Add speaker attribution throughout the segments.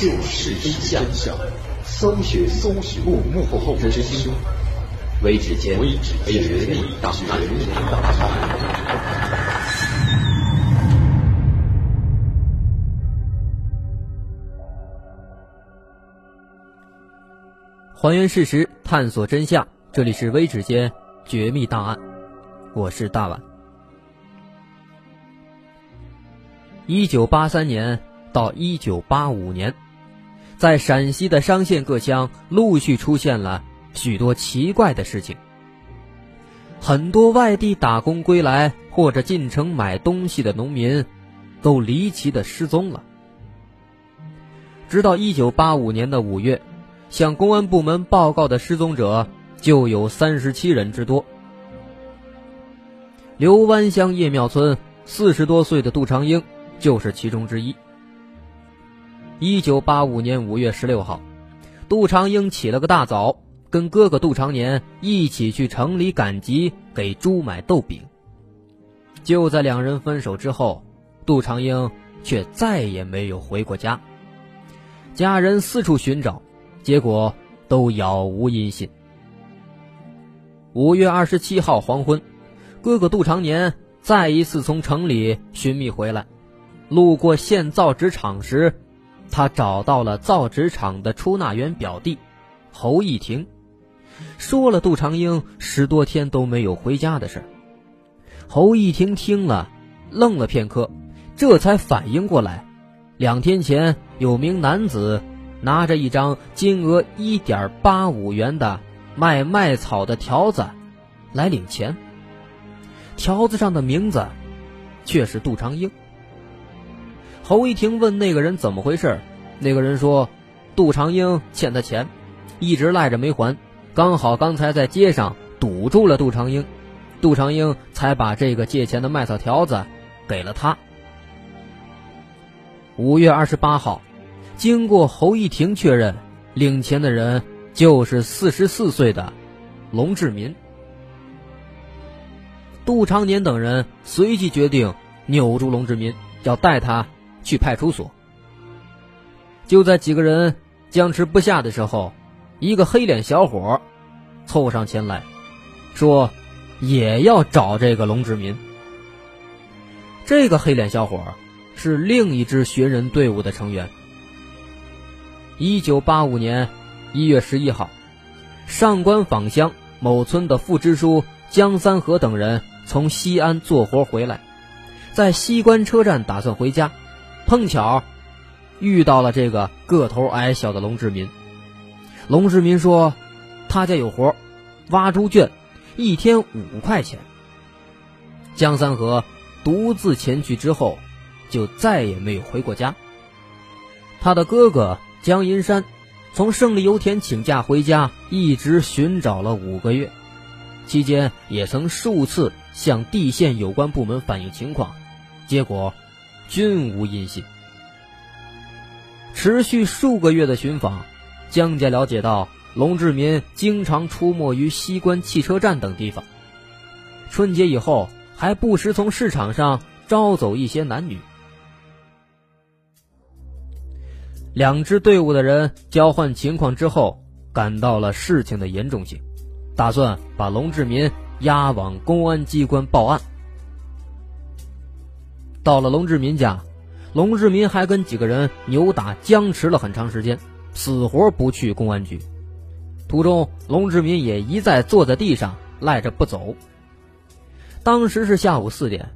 Speaker 1: 就是真相，搜寻搜寻幕幕后真凶。微指尖绝密档案。
Speaker 2: 还原事实，探索真相。这里是微指尖绝密档案，我是大碗。一九八三年到一九八五年，在陕西的商县各乡陆续出现了许多奇怪的事情。很多外地打工归来或者进城买东西的农民，都离奇的失踪了。直到一九八五年的五月。向公安部门报告的失踪者就有三十七人之多。刘湾乡叶庙村四十多岁的杜长英就是其中之一。一九八五年五月十六号，杜长英起了个大早，跟哥哥杜长年一起去城里赶集给猪买豆饼。就在两人分手之后，杜长英却再也没有回过家，家人四处寻找。结果都杳无音信。五月二十七号黄昏，哥哥杜长年再一次从城里寻觅回来，路过县造纸厂时，他找到了造纸厂的出纳员表弟侯义婷，说了杜长英十多天都没有回家的事。侯义婷听了，愣了片刻，这才反应过来，两天前有名男子。拿着一张金额一点八五元的卖麦草的条子来领钱，条子上的名字却是杜长英。侯一婷问那个人怎么回事，那个人说杜长英欠他钱，一直赖着没还，刚好刚才在街上堵住了杜长英，杜长英才把这个借钱的麦草条子给了他。五月二十八号。经过侯一婷确认，领钱的人就是四十四岁的龙志民。杜长年等人随即决定扭住龙志民，要带他去派出所。就在几个人僵持不下的时候，一个黑脸小伙凑上前来，说也要找这个龙志民。这个黑脸小伙是另一支寻人队伍的成员。一九八五年一月十一号，上官坊乡某村的副支书江三河等人从西安做活回来，在西关车站打算回家，碰巧遇到了这个个头矮小的龙志民。龙志民说，他家有活，挖猪圈，一天五块钱。江三河独自前去之后，就再也没有回过家。他的哥哥。江银山从胜利油田请假回家，一直寻找了五个月，期间也曾数次向地县有关部门反映情况，结果均无音信。持续数个月的寻访，江家了解到龙志民经常出没于西关汽车站等地方，春节以后还不时从市场上招走一些男女。两支队伍的人交换情况之后，感到了事情的严重性，打算把龙志民押往公安机关报案。到了龙志民家，龙志民还跟几个人扭打僵持了很长时间，死活不去公安局。途中，龙志民也一再坐在地上赖着不走。当时是下午四点，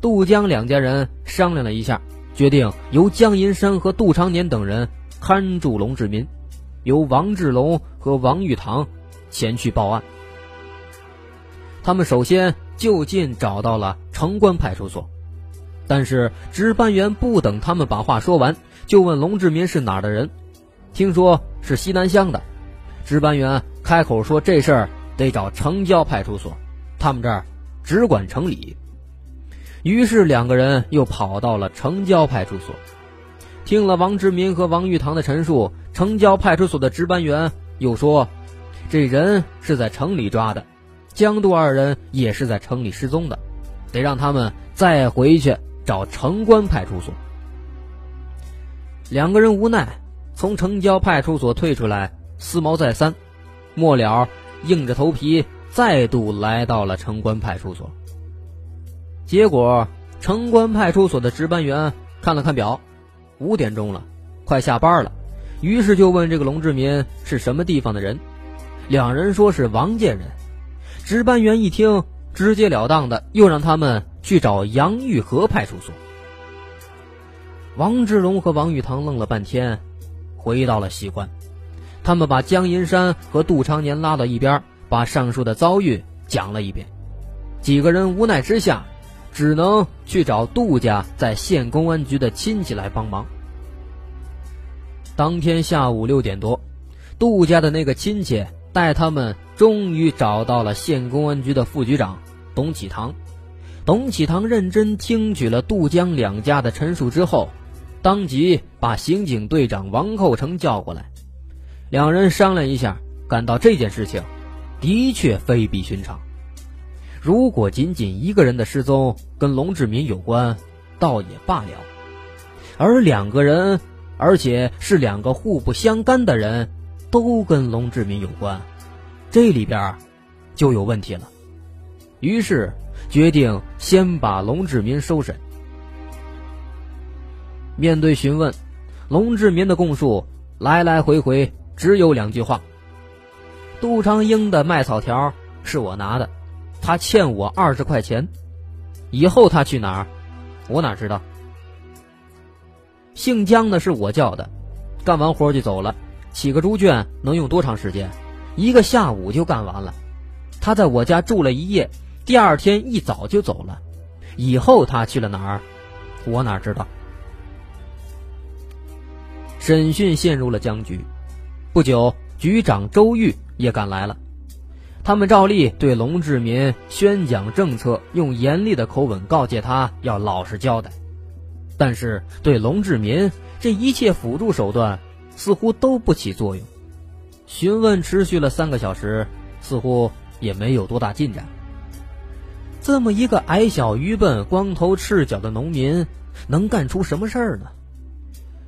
Speaker 2: 杜江两家人商量了一下。决定由江银山和杜长年等人看住龙志民，由王志龙和王玉堂前去报案。他们首先就近找到了城关派出所，但是值班员不等他们把话说完，就问龙志民是哪儿的人，听说是西南乡的。值班员开口说这事儿得找城郊派出所，他们这儿只管城里。于是两个人又跑到了城郊派出所，听了王志民和王玉堂的陈述，城郊派出所的值班员又说：“这人是在城里抓的，江杜二人也是在城里失踪的，得让他们再回去找城关派出所。”两个人无奈，从城郊派出所退出来，思谋再三，末了硬着头皮再度来到了城关派出所。结果，城关派出所的值班员看了看表，五点钟了，快下班了，于是就问这个龙志民是什么地方的人。两人说是王家人。值班员一听，直截了当的又让他们去找杨玉和派出所。王志龙和王玉堂愣了半天，回到了西关。他们把江银山和杜长年拉到一边，把上述的遭遇讲了一遍。几个人无奈之下。只能去找杜家在县公安局的亲戚来帮忙。当天下午六点多，杜家的那个亲戚带他们终于找到了县公安局的副局长董启堂。董启堂认真听取了杜江两家的陈述之后，当即把刑警队长王厚成叫过来。两人商量一下，感到这件事情的确非比寻常。如果仅仅一个人的失踪跟龙志民有关，倒也罢了；而两个人，而且是两个互不相干的人，都跟龙志民有关，这里边就有问题了。于是决定先把龙志民收审。面对询问，龙志民的供述来来回回只有两句话：杜长英的卖草条是我拿的。他欠我二十块钱，以后他去哪儿，我哪知道。姓江的是我叫的，干完活就走了。起个猪圈能用多长时间？一个下午就干完了。他在我家住了一夜，第二天一早就走了。以后他去了哪儿，我哪知道。审讯陷入了僵局。不久，局长周玉也赶来了。他们照例对龙志民宣讲政策，用严厉的口吻告诫他要老实交代。但是对龙志民这一切辅助手段似乎都不起作用。询问持续了三个小时，似乎也没有多大进展。这么一个矮小愚笨、光头赤脚的农民，能干出什么事儿呢？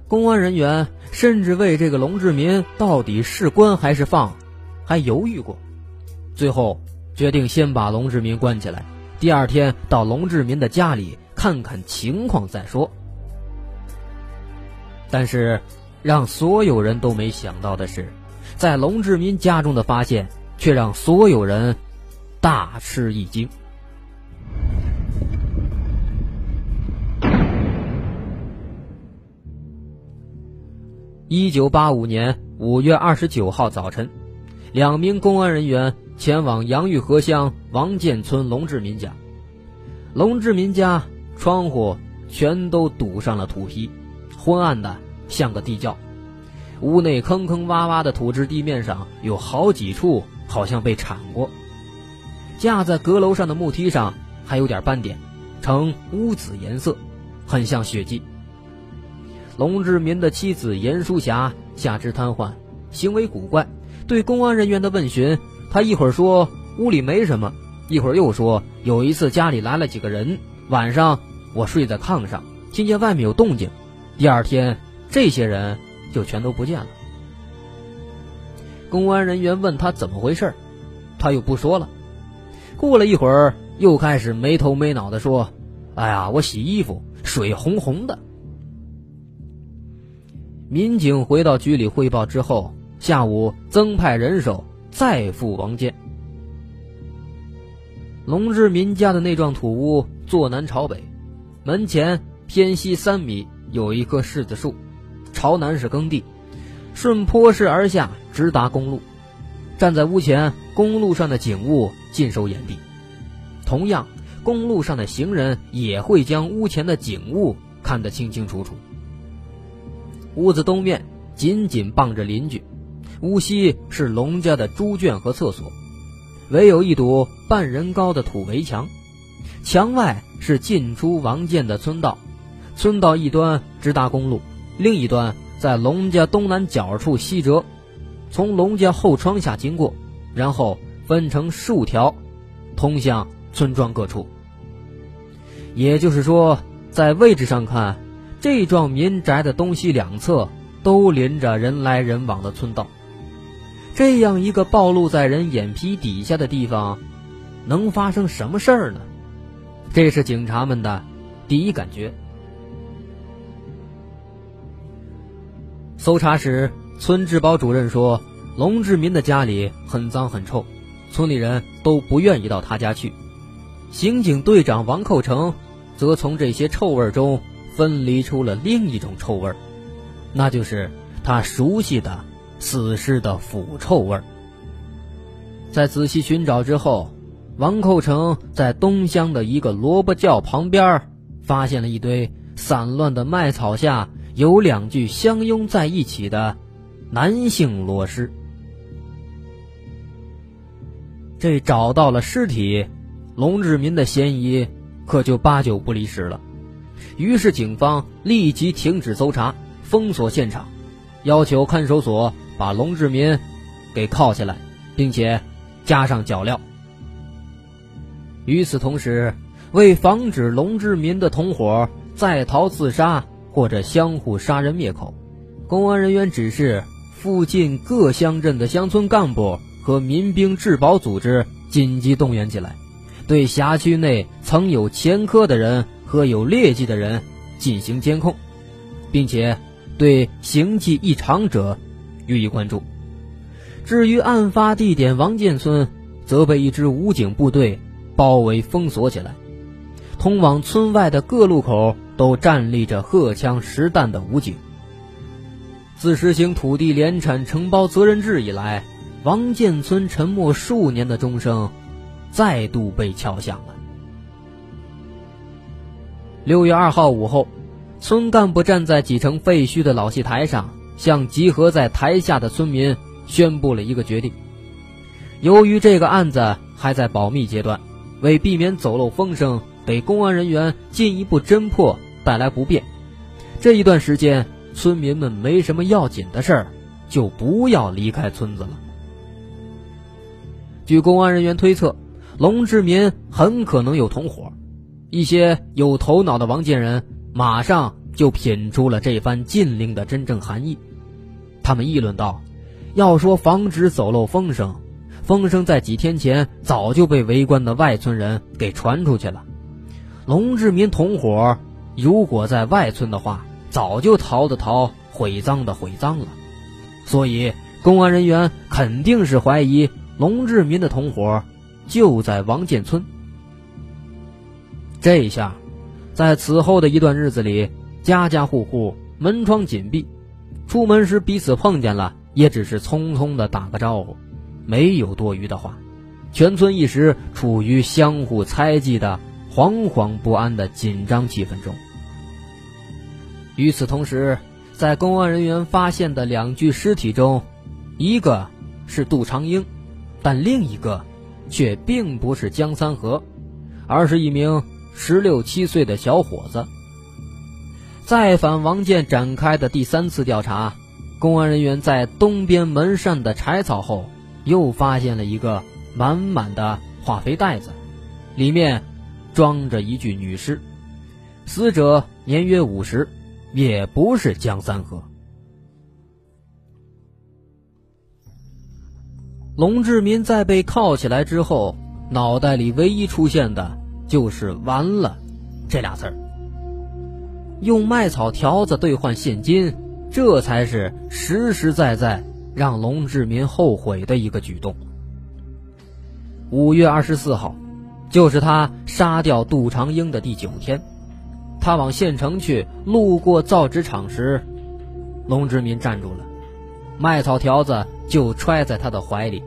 Speaker 2: 公安人员甚至为这个龙志民到底是关还是放，还犹豫过。最后决定先把龙志民关起来，第二天到龙志民的家里看看情况再说。但是，让所有人都没想到的是，在龙志民家中的发现却让所有人大吃一惊。一九八五年五月二十九号早晨，两名公安人员。前往杨玉河乡王建村龙志民家，龙志民家窗户全都堵上了土坯，昏暗的像个地窖。屋内坑坑洼洼的土质地面上有好几处好像被铲过，架在阁楼上的木梯上还有点斑点，呈乌紫颜色，很像血迹。龙志民的妻子严淑霞下肢瘫痪，行为古怪，对公安人员的问询。他一会儿说屋里没什么，一会儿又说有一次家里来了几个人，晚上我睡在炕上，听见外面有动静，第二天这些人就全都不见了。公安人员问他怎么回事，他又不说了。过了一会儿，又开始没头没脑的说：“哎呀，我洗衣服，水红红的。”民警回到局里汇报之后，下午增派人手。再赴王建。龙志民家的那幢土屋坐南朝北，门前偏西三米有一棵柿子树，朝南是耕地，顺坡势而下直达公路。站在屋前，公路上的景物尽收眼底，同样，公路上的行人也会将屋前的景物看得清清楚楚。屋子东面紧紧傍着邻居。屋西是龙家的猪圈和厕所，唯有一堵半人高的土围墙，墙外是进出王建的村道，村道一端直达公路，另一端在龙家东南角处西折，从龙家后窗下经过，然后分成数条，通向村庄各处。也就是说，在位置上看，这幢民宅的东西两侧都临着人来人往的村道。这样一个暴露在人眼皮底下的地方，能发生什么事儿呢？这是警察们的第一感觉。搜查时，村治保主任说，龙志民的家里很脏很臭，村里人都不愿意到他家去。刑警队长王寇成则从这些臭味中分离出了另一种臭味，那就是他熟悉的。死尸的腐臭味儿。在仔细寻找之后，王寇成在东乡的一个萝卜窖旁边发现了一堆散乱的麦草下有两具相拥在一起的男性裸尸。这找到了尸体，龙志民的嫌疑可就八九不离十了。于是警方立即停止搜查，封锁现场，要求看守所。把龙志民给铐起来，并且加上脚镣。与此同时，为防止龙志民的同伙再逃自杀或者相互杀人灭口，公安人员指示附近各乡镇的乡村干部和民兵治保组织紧急动员起来，对辖区内曾有前科的人和有劣迹的人进行监控，并且对行迹异常者。予以关注。至于案发地点王建村，则被一支武警部队包围封锁起来。通往村外的各路口都站立着荷枪实弹的武警。自实行土地联产承包责任制以来，王建村沉默数年的钟声，再度被敲响了。六月二号午后，村干部站在几成废墟的老戏台上。向集合在台下的村民宣布了一个决定。由于这个案子还在保密阶段，为避免走漏风声，给公安人员进一步侦破带来不便，这一段时间村民们没什么要紧的事儿，就不要离开村子了。据公安人员推测，龙志民很可能有同伙。一些有头脑的王建人马上就品出了这番禁令的真正含义。他们议论道：“要说防止走漏风声，风声在几天前早就被围观的外村人给传出去了。龙志民同伙如果在外村的话，早就逃的逃，毁赃的毁赃了。所以公安人员肯定是怀疑龙志民的同伙就在王建村。这一下，在此后的一段日子里，家家户户门窗紧闭。”出门时彼此碰见了，也只是匆匆的打个招呼，没有多余的话。全村一时处于相互猜忌的惶惶不安的紧张气氛中。与此同时，在公安人员发现的两具尸体中，一个是杜长英，但另一个却并不是江三河，而是一名十六七岁的小伙子。再返王建展开的第三次调查，公安人员在东边门扇的柴草后，又发现了一个满满的化肥袋子，里面装着一具女尸，死者年约五十，也不是江三河。龙志民在被铐起来之后，脑袋里唯一出现的就是“完了”这俩字儿。用麦草条子兑换现金，这才是实实在在让龙志民后悔的一个举动。五月二十四号，就是他杀掉杜长英的第九天。他往县城去，路过造纸厂时，龙志民站住了，麦草条子就揣在他的怀里。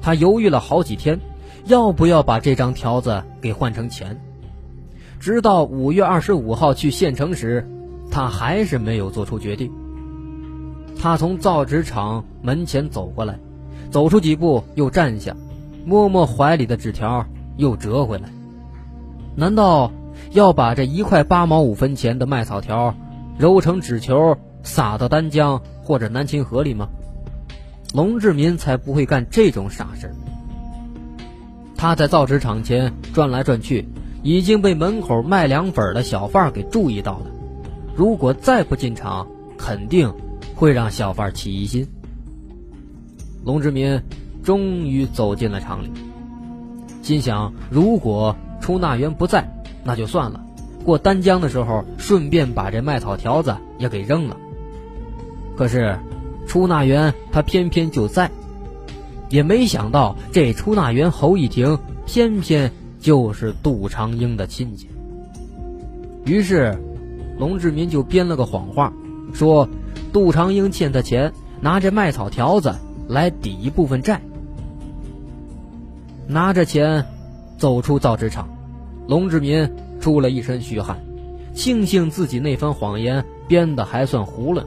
Speaker 2: 他犹豫了好几天，要不要把这张条子给换成钱。直到五月二十五号去县城时，他还是没有做出决定。他从造纸厂门前走过来，走出几步又站下，摸摸怀里的纸条，又折回来。难道要把这一块八毛五分钱的麦草条揉成纸球撒到丹江或者南秦河里吗？龙志民才不会干这种傻事。他在造纸厂前转来转去。已经被门口卖凉粉的小贩给注意到了，如果再不进场，肯定会让小贩起疑心。龙志民终于走进了厂里，心想：如果出纳员不在，那就算了。过丹江的时候，顺便把这麦草条子也给扔了。可是，出纳员他偏偏就在，也没想到这出纳员侯一亭偏偏就是杜长英的亲戚。于是，龙志民就编了个谎话，说杜长英欠他钱，拿着麦草条子来抵一部分债。拿着钱走出造纸厂，龙志民出了一身虚汗，庆幸自己那番谎言编的还算囫囵。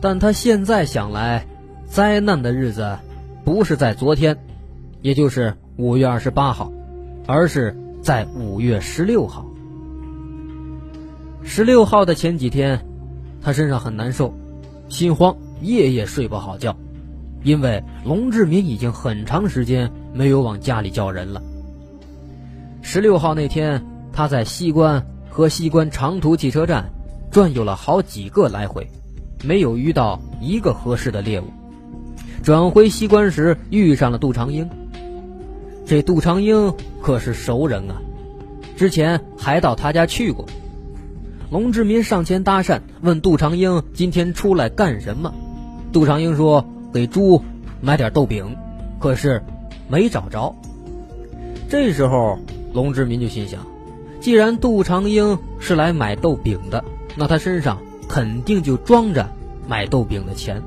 Speaker 2: 但他现在想来，灾难的日子不是在昨天，也就是五月二十八号，而是在五月十六号。十六号的前几天，他身上很难受，心慌，夜夜睡不好觉，因为龙志民已经很长时间没有往家里叫人了。十六号那天，他在西关和西关长途汽车站转悠了好几个来回。没有遇到一个合适的猎物，转回西关时遇上了杜长英。这杜长英可是熟人啊，之前还到他家去过。龙志民上前搭讪，问杜长英今天出来干什么。杜长英说给猪买点豆饼，可是没找着。这时候龙志民就心想，既然杜长英是来买豆饼的，那他身上。肯定就装着买豆饼的钱，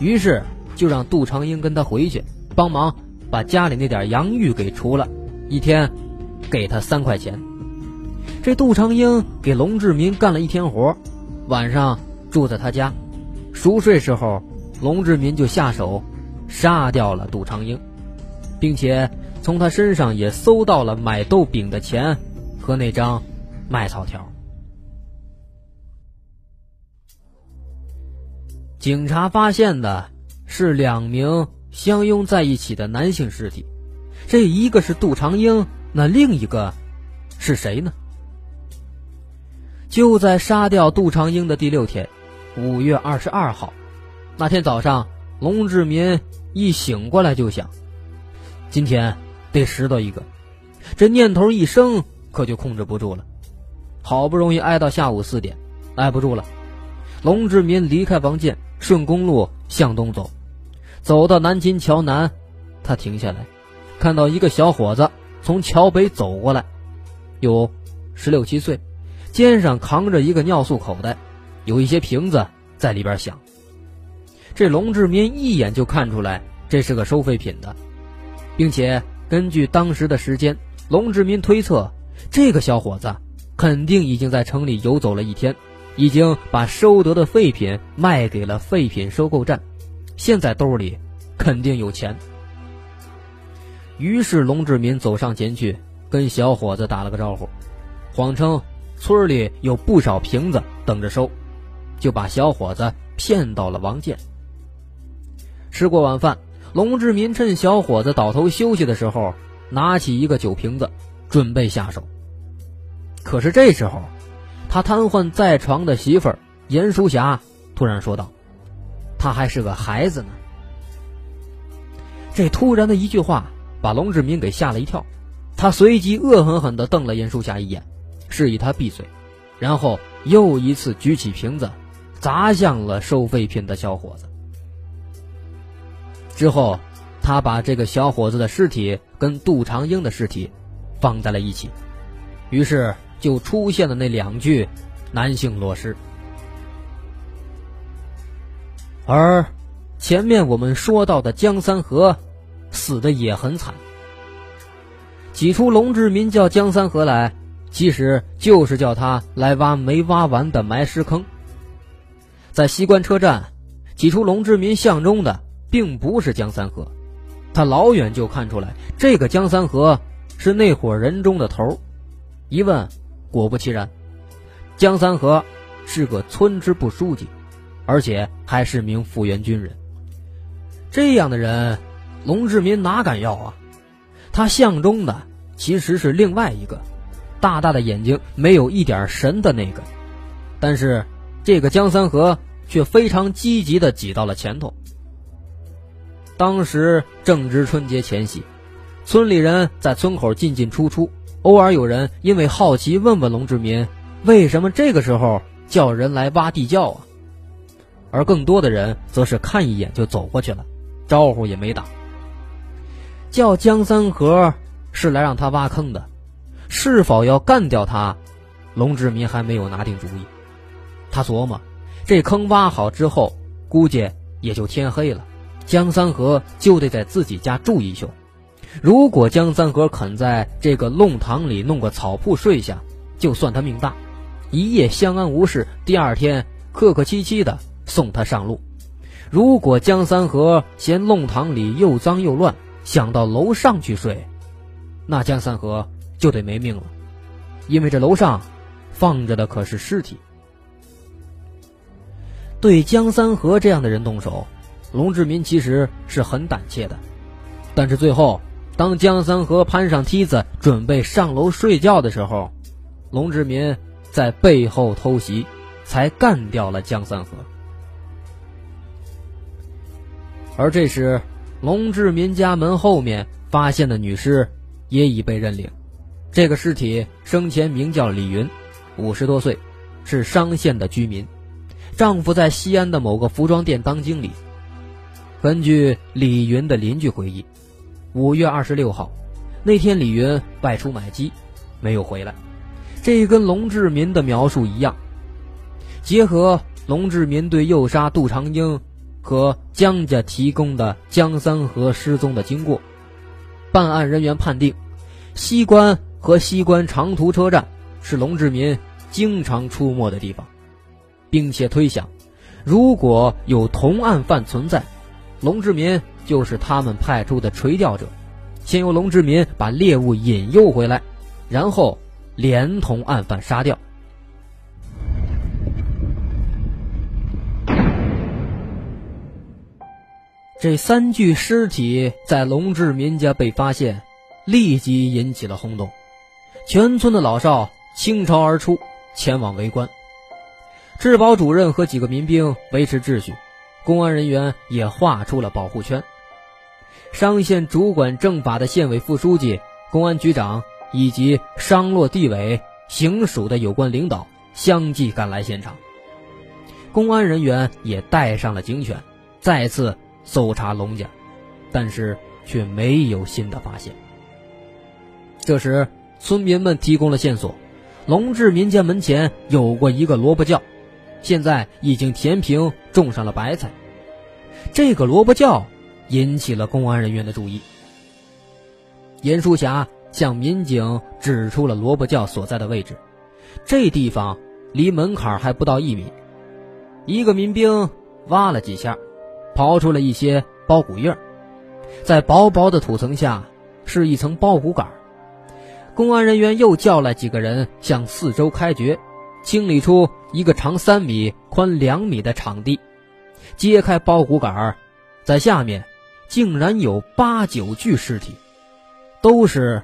Speaker 2: 于是就让杜长英跟他回去帮忙把家里那点洋芋给除了，一天给他三块钱。这杜长英给龙志民干了一天活，晚上住在他家，熟睡时候，龙志民就下手杀掉了杜长英，并且从他身上也搜到了买豆饼的钱和那张卖草条。警察发现的是两名相拥在一起的男性尸体，这一个是杜长英，那另一个是谁呢？就在杀掉杜长英的第六天，五月二十二号，那天早上，龙志民一醒过来就想，今天得拾到一个，这念头一生，可就控制不住了，好不容易挨到下午四点，挨不住了，龙志民离开房间。顺公路向东走，走到南京桥南，他停下来，看到一个小伙子从桥北走过来，有十六七岁，肩上扛着一个尿素口袋，有一些瓶子在里边响。这龙志民一眼就看出来这是个收废品的，并且根据当时的时间，龙志民推测这个小伙子肯定已经在城里游走了一天。已经把收得的废品卖给了废品收购站，现在兜里肯定有钱。于是龙志民走上前去，跟小伙子打了个招呼，谎称村里有不少瓶子等着收，就把小伙子骗到了王建。吃过晚饭，龙志民趁小伙子倒头休息的时候，拿起一个酒瓶子，准备下手。可是这时候。他瘫痪在床的媳妇儿严淑霞突然说道：“他还是个孩子呢。”这突然的一句话把龙志民给吓了一跳，他随即恶狠狠地瞪了严淑霞一眼，示意他闭嘴，然后又一次举起瓶子砸向了收废品的小伙子。之后，他把这个小伙子的尸体跟杜长英的尸体放在了一起，于是。就出现了那两具男性裸尸，而前面我们说到的江三河死的也很惨。起初，龙志民叫江三河来，其实就是叫他来挖没挖完的埋尸坑。在西关车站，起初龙志民相中的并不是江三河，他老远就看出来这个江三河是那伙人中的头一问。果不其然，江三河是个村支部书记，而且还是名复员军人。这样的人，龙志民哪敢要啊？他相中的其实是另外一个，大大的眼睛，没有一点神的那个。但是这个江三河却非常积极的挤到了前头。当时正值春节前夕，村里人在村口进进出出，偶尔有人因为好奇问问龙志民，为什么这个时候叫人来挖地窖啊？而更多的人则是看一眼就走过去了，招呼也没打。叫江三河是来让他挖坑的，是否要干掉他，龙志民还没有拿定主意。他琢磨，这坑挖好之后，估计也就天黑了。江三河就得在自己家住一宿。如果江三河肯在这个弄堂里弄个草铺睡下，就算他命大，一夜相安无事。第二天客客气气的送他上路。如果江三河嫌弄堂里又脏又乱，想到楼上去睡，那江三河就得没命了，因为这楼上放着的可是尸体。对江三河这样的人动手。龙志民其实是很胆怯的，但是最后，当江三河攀上梯子准备上楼睡觉的时候，龙志民在背后偷袭，才干掉了江三河。而这时，龙志民家门后面发现的女尸也已被认领，这个尸体生前名叫李云，五十多岁，是商县的居民，丈夫在西安的某个服装店当经理。根据李云的邻居回忆，五月二十六号那天，李云外出买鸡，没有回来。这跟龙志民的描述一样。结合龙志民对诱杀杜长英和江家提供的江三河失踪的经过，办案人员判定，西关和西关长途车站是龙志民经常出没的地方，并且推想，如果有同案犯存在。龙志民就是他们派出的垂钓者，先由龙志民把猎物引诱回来，然后连同案犯杀掉。这三具尸体在龙志民家被发现，立即引起了轰动，全村的老少倾巢而出，前往围观。治保主任和几个民兵维持秩序。公安人员也画出了保护圈。商县主管政法的县委副书记、公安局长以及商洛地委、行署的有关领导相继赶来现场。公安人员也带上了警犬，再次搜查龙家，但是却没有新的发现。这时，村民们提供了线索：龙志民家门前有过一个萝卜窖。现在已经填平，种上了白菜。这个萝卜窖引起了公安人员的注意。严淑霞向民警指出了萝卜窖所在的位置，这地方离门槛还不到一米。一个民兵挖了几下，刨出了一些包谷印在薄薄的土层下是一层包谷杆。公安人员又叫来几个人向四周开掘。清理出一个长三米、宽两米的场地，揭开包谷杆在下面竟然有八九具尸体，都是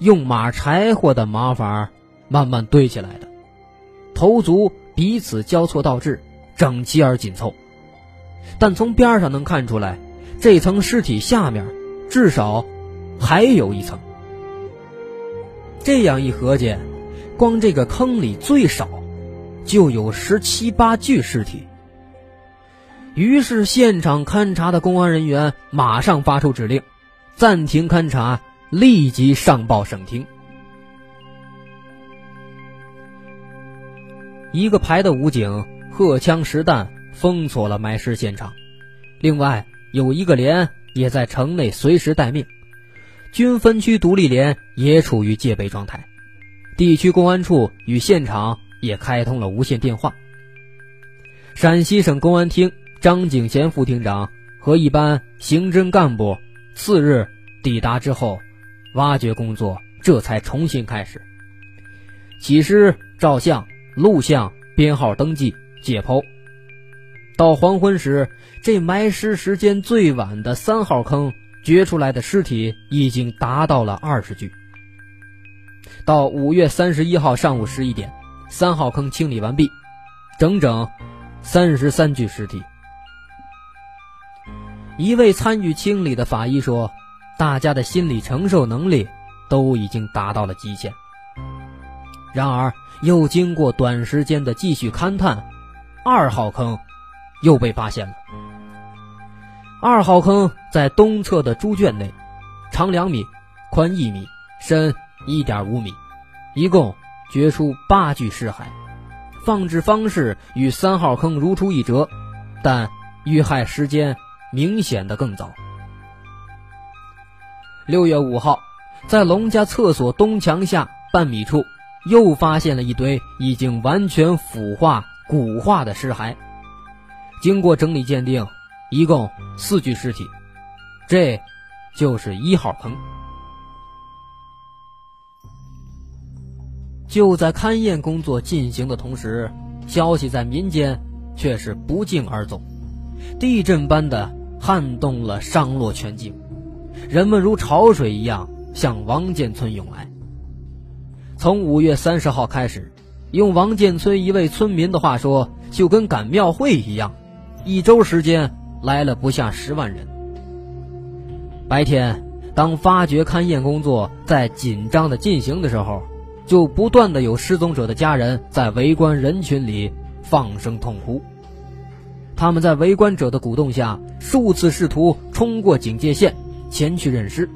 Speaker 2: 用马柴火的马法慢慢堆起来的，头足彼此交错倒置，整齐而紧凑。但从边上能看出来，这层尸体下面至少还有一层。这样一合计。光这个坑里最少就有十七八具尸体。于是，现场勘查的公安人员马上发出指令，暂停勘查，立即上报省厅。一个排的武警荷枪实弹封锁了埋尸现场，另外有一个连也在城内随时待命，军分区独立连也处于戒备状态。地区公安处与现场也开通了无线电话。陕西省公安厅张景贤副厅长和一班刑侦干部次日抵达之后，挖掘工作这才重新开始。起尸、照相、录像、编号登记、解剖。到黄昏时，这埋尸时间最晚的三号坑掘出来的尸体已经达到了二十具。到五月三十一号上午十一点，三号坑清理完毕，整整三十三具尸体。一位参与清理的法医说：“大家的心理承受能力都已经达到了极限。”然而，又经过短时间的继续勘探，二号坑又被发现了。二号坑在东侧的猪圈内，长两米，宽一米，深一点五米，一共掘出八具尸骸。放置方式与三号坑如出一辙，但遇害时间。明显的更早。六月五号，在龙家厕所东墙下半米处，又发现了一堆已经完全腐化、骨化的尸骸。经过整理鉴定，一共四具尸体，这就是一号坑。就在勘验工作进行的同时，消息在民间却是不胫而走，地震般的。撼动了商洛全境，人们如潮水一样向王建村涌来。从五月三十号开始，用王建村一位村民的话说，就跟赶庙会一样，一周时间来了不下十万人。白天，当发掘勘验工作在紧张的进行的时候，就不断的有失踪者的家人在围观人群里放声痛哭。他们在围观者的鼓动下，数次试图冲过警戒线前去认尸，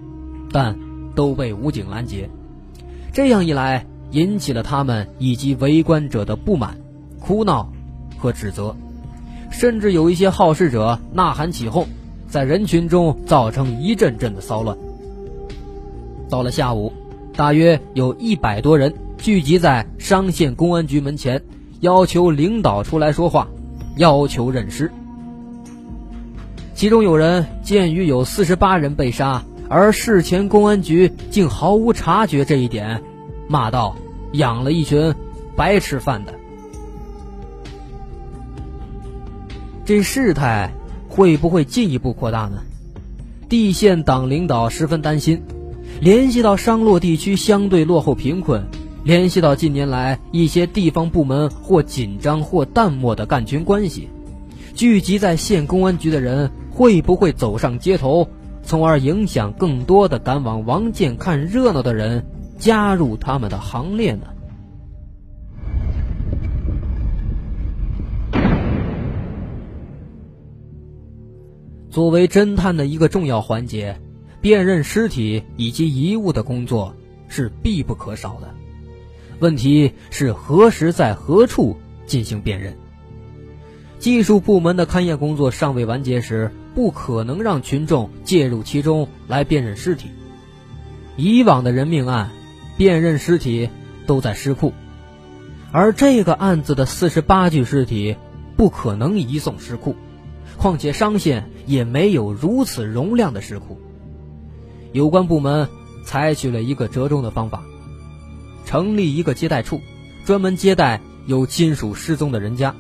Speaker 2: 但都被武警拦截。这样一来，引起了他们以及围观者的不满、哭闹和指责，甚至有一些好事者呐喊起哄，在人群中造成一阵阵的骚乱。到了下午，大约有一百多人聚集在商县公安局门前，要求领导出来说话。要求认尸，其中有人鉴于有四十八人被杀，而事前公安局竟毫无察觉这一点，骂道：“养了一群白吃饭的。”这事态会不会进一步扩大呢？地县党领导十分担心，联系到商洛地区相对落后贫困。联系到近年来一些地方部门或紧张或淡漠的干群关系，聚集在县公安局的人会不会走上街头，从而影响更多的赶往王建看热闹的人加入他们的行列呢？作为侦探的一个重要环节，辨认尸体以及遗物的工作是必不可少的。问题是何时在何处进行辨认？技术部门的勘验工作尚未完结时，不可能让群众介入其中来辨认尸体。以往的人命案，辨认尸体都在尸库，而这个案子的四十八具尸体不可能移送尸库，况且商县也没有如此容量的尸库。有关部门采取了一个折中的方法。成立一个接待处，专门接待有亲属失踪的人家，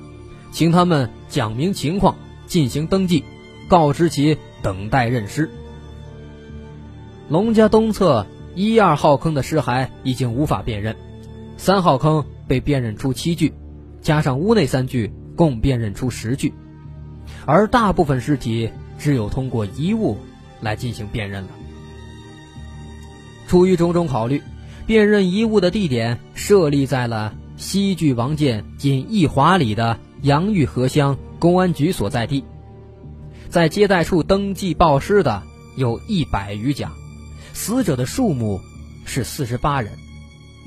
Speaker 2: 请他们讲明情况，进行登记，告知其等待认尸。龙家东侧一二号坑的尸骸已经无法辨认，三号坑被辨认出七具，加上屋内三具，共辨认出十具，而大部分尸体只有通过遗物来进行辨认了。出于种种考虑。辨认遗物的地点设立在了西距王建仅一华里的杨峪河乡公安局所在地，在接待处登记报尸的有一百余家，死者的数目是四十八人，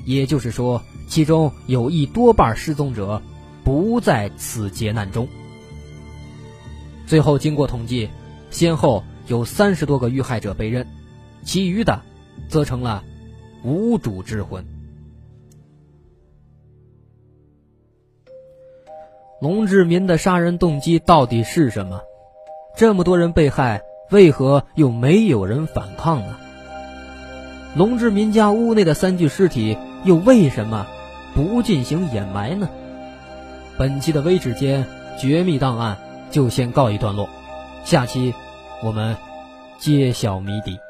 Speaker 2: 也就是说，其中有一多半失踪者不在此劫难中。最后经过统计，先后有三十多个遇害者被认，其余的则成了。无主之魂。龙志民的杀人动机到底是什么？这么多人被害，为何又没有人反抗呢？龙志民家屋内的三具尸体又为什么不进行掩埋呢？本期的微指间绝密档案就先告一段落，下期我们揭晓谜底。